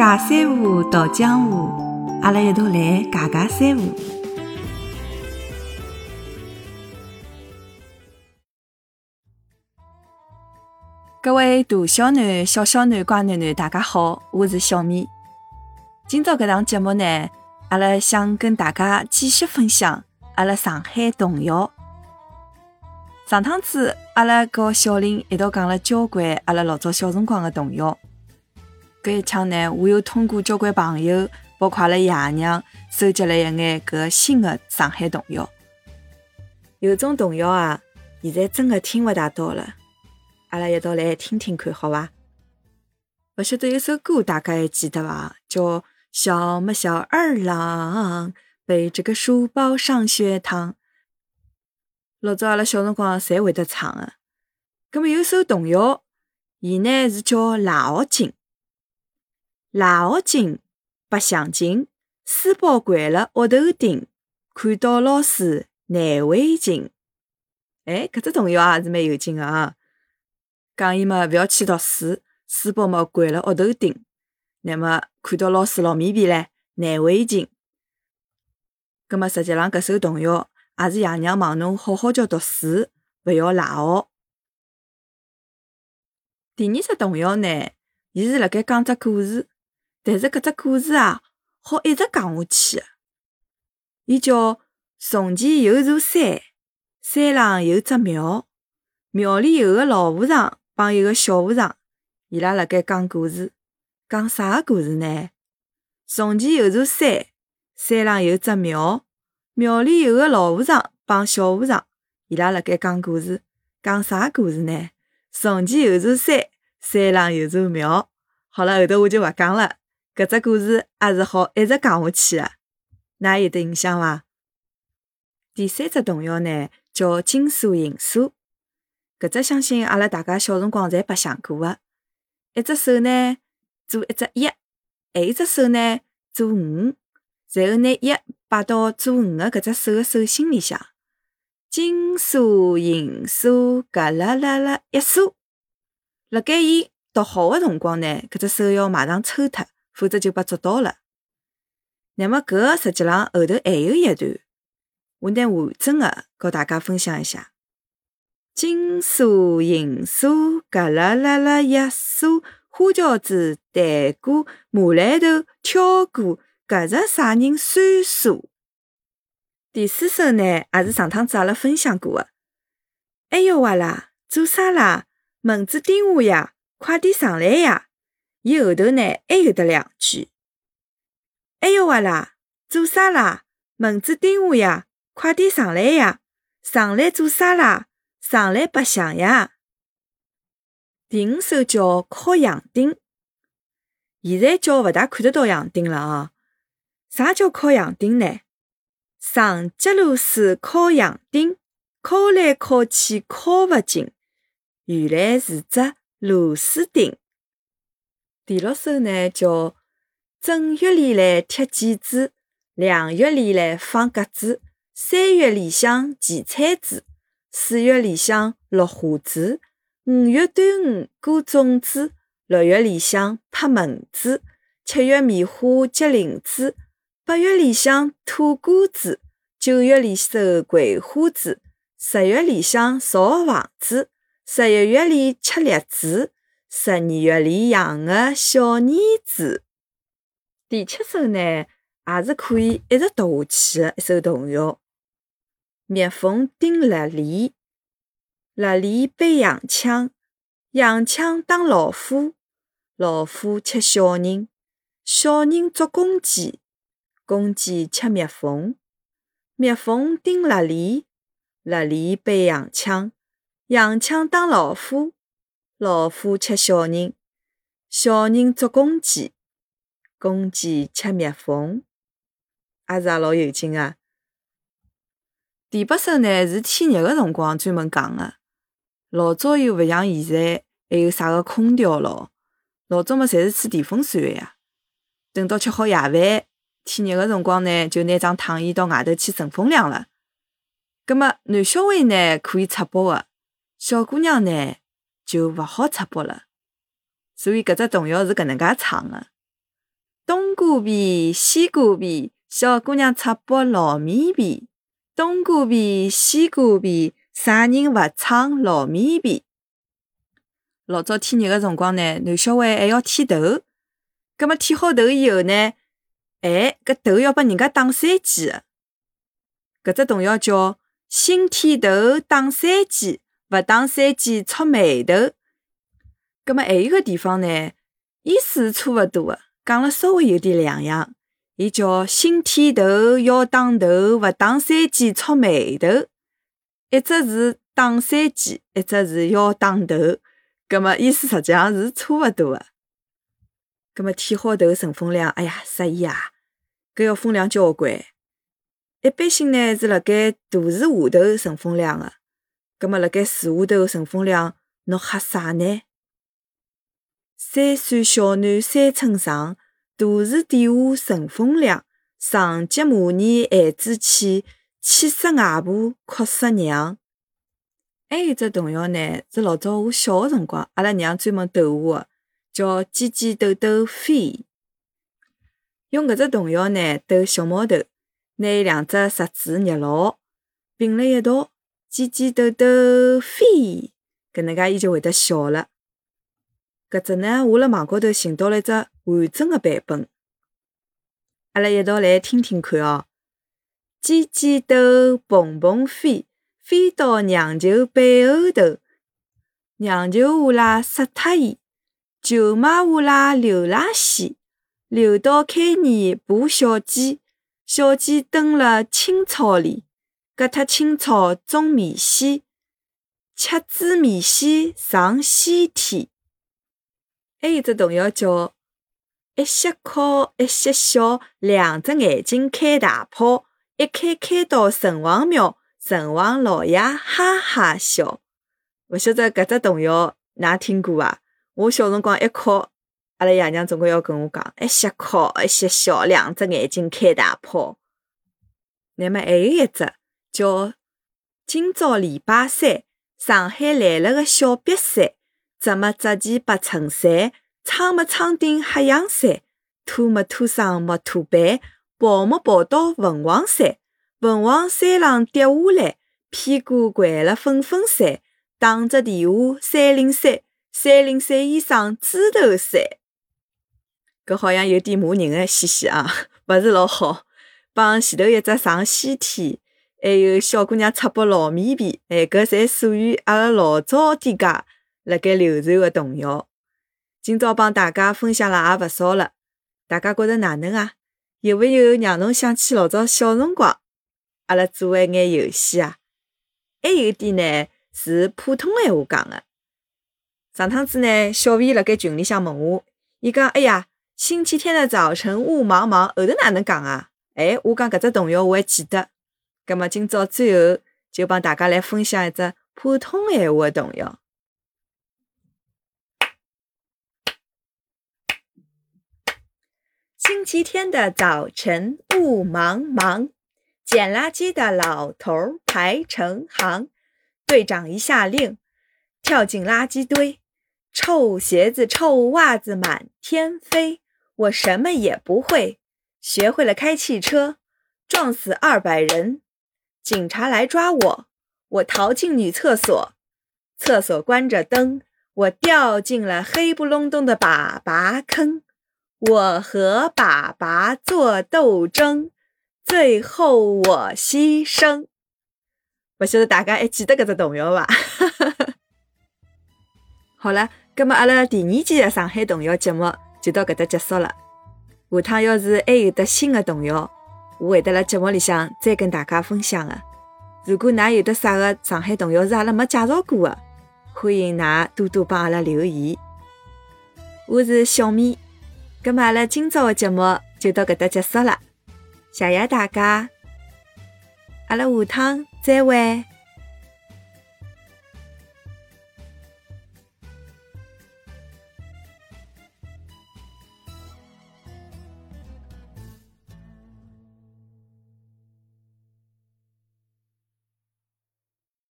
假三胡到江湖，阿拉一道来假假三胡。各位大小囡、小小囡、乖囡囡，大家好，我是小米。今朝搿档节目呢，阿拉想跟大家继续分享阿拉上海童谣。上趟子阿拉和小林一道讲了交关阿拉老早小辰光的童谣。搿一腔呢，我又通过交关朋友，包括阿拉爷娘，收集了一眼搿新的上海童谣。有种童谣啊，现在真的听勿大到了。阿拉一道来听听看，好伐？勿晓得有首歌大家还记得伐？叫《小么小二郎背着个书包上学堂》。老早阿拉小辰光侪会得唱个，葛末有首童谣，伊呢是叫《腊学经》。腊学经，白相经，书包掼了额头顶，看到老师难为情。哎，搿只童谣也是蛮有劲个啊！讲伊嘛勿要去读书，书包嘛掼了屋头顶，乃末看到老师老面皮唻，难为情。葛末实际浪搿首童谣。也是爷娘望侬好好叫读书，勿要赖学。第二只童谣呢，伊是辣盖讲只故事，但是搿只故事啊，好一直讲下去。伊叫从前有座山，山浪有只庙，庙里有个老和尚帮一个小和尚，伊拉辣盖讲故事。讲啥故事呢？从前有座山，山浪有只庙。庙里有个老和尚帮小和尚，伊拉辣盖讲故事，讲啥故事呢？从前有座山，山浪有座庙。好了，后头我就勿讲了。搿只故事也是好一直讲下去个，㑚有得印象伐？第三只童谣呢，叫金锁银锁。搿只相信阿拉大家小辰光侪白相过个。一只手呢做一只一，还一只手呢做五，然后拿一。摆到做五个搿只手个手心里向，金锁银锁，嘎啦啦啦一锁。辣盖伊读好个辰光呢，搿只手要马上抽脱，否则就被捉到了。那么搿个实际浪后头还有一段，我拿完整个和大家分享一下。金锁银锁，嘎啦啦啦一锁，花轿子、弹鼓、马来头、跳过。搿是啥人算数？第四首呢，也是上趟子阿拉分享过个。哎哟哇啦，做啥啦？蚊子叮我呀，快点上来呀！伊后头呢还有得两句。哎哟哇啦，做啥啦？蚊子叮我呀，快点上来呀！上来做啥啦？上来白相呀！第五首叫敲洋钉，现在叫勿大看得到洋钉了啊。啥叫敲洋钉呢？上节螺丝敲洋钉，敲来敲去敲勿进，原来是只螺丝钉。第六首呢，叫正月里来贴剪子，两月里来放鸽子，三月里向骑菜子，四月里向落花子，五月端午过粽子，六月里向拍蚊子，七月棉花结林子。八月里向吐谷子，九月里收葵花子，十月里向造房子，十一月里吃栗子，十二月里养个小儿子。第七首呢，也是可以一直读下去的一首童谣：蜜蜂叮蜡梨，蜡梨背洋枪，洋枪打老虎，老虎吃小人，小人捉公鸡。公鸡吃蜜蜂，蜜蜂叮蜡梨，蜡梨背洋枪，洋枪打老虎，老虎吃小人，小人捉公鸡，公鸡吃蜜蜂，也是也老有劲啊。第八首呢是天热个辰光专门讲个，老早又勿像现在还有啥个空调咯，老早么侪是吹电风扇个呀，等到吃好夜饭。天热个辰光呢，就拿张躺椅到外头去乘风凉了。葛末男小孩呢可以赤膊个，小姑娘呢就勿好插播了。所以搿只童谣是搿能介唱个：冬瓜皮、西瓜皮，小姑娘出包糯米皮。冬瓜皮、西瓜皮，啥人勿唱老面皮？老早天热个辰光呢，男小孩还要剃头。葛末剃好头以后呢，哎，搿头要拨人家打三记。搿只童谣叫“新剃头打三记，勿打三记触眉头”。葛末还有个地方呢，意思是差勿多个，讲了稍微有点两样。伊叫“新剃头要打头，勿打三记触眉头”。一只是打三记，一只是要打头。葛末意思实际上是差勿多个。葛末剃好头乘风凉，哎呀，适意啊！搿要风凉交关。一般性呢是辣盖大树下头乘风凉个。葛末辣盖树下头乘风凉，侬吓啥呢？三岁小囡三寸长，大树底下乘风凉。上级骂你孩子气，气死外婆，哭死娘。还有只童谣呢，是老早我小个辰光，阿拉娘专门逗我个，叫“鸡鸡豆豆飞”。用搿只童谣呢逗小毛头，拿两只石子捏牢，并辣一道，“鸡鸡豆豆飞”，搿能介伊就会得笑了。搿只呢，我辣网高头寻到了一只完整个版本，阿拉一道来听听看哦。鸡鸡豆蹦蹦飞，飞到娘舅背后头，娘舅呼啦杀脱伊，舅妈呼啦留啦西，留到开年捕小鸡，小鸡蹲辣青草里，割脱青草种米线，吃煮米线上西天。还有只童谣叫“一歇哭，一歇笑，两只眼睛开大炮，一开开到城隍庙，城隍老爷哈哈笑。”勿晓得搿只童谣㑚听过伐？我小辰光一哭，阿拉爷娘总归要跟我讲：“一歇哭，一歇笑，两只眼睛开大炮。”那么还有一只叫“今朝礼拜三，上海来了个小瘪三。”怎么折前白衬衫，撑么撑顶黑洋伞，拖么拖上木拖板，跑么跑到凤凰山，凤凰山上跌下来，屁股掼了粉粉山，打着电话三零三，三零三医生猪头山。搿好像有点骂人个嘻嘻啊，勿是老好。帮前头一只上西天，还有小姑娘出包老米皮，哎，搿侪属于阿拉老早点家。辣盖流传个童谣，今朝帮大家分享了也勿少了，大家觉着哪能啊？有没有让侬想起老早小辰光，阿拉做一眼游戏啊？还有一点呢是普通闲话讲个。上趟子呢，小 V 辣盖群里向问我，伊讲：“哎呀，星期天的早晨雾茫茫，后头哪能讲啊？”哎，我讲搿只童谣我还记得。葛末今朝最后就帮大家来分享一只普通闲话的童谣。星期天的早晨，雾茫茫，捡垃圾的老头排成行。队长一下令，跳进垃圾堆，臭鞋子、臭袜子满天飞。我什么也不会，学会了开汽车，撞死二百人。警察来抓我，我逃进女厕所，厕所关着灯，我掉进了黑不隆咚的粑粑坑。我和粑粑做斗争，最后我牺牲。勿晓得大家还记得搿只童谣伐？好了，葛末阿拉第二季的上海童谣节目就到搿搭结束了。下趟要是还有得新的童谣，我会得辣节目里向再跟大家分享的。如果㑚有得啥个上海童谣是阿拉没介绍过的，欢迎㑚多多帮阿拉留言。我是小米。咁么阿拉今朝的节目就到搿搭结束了，谢谢大家，阿拉下趟再会。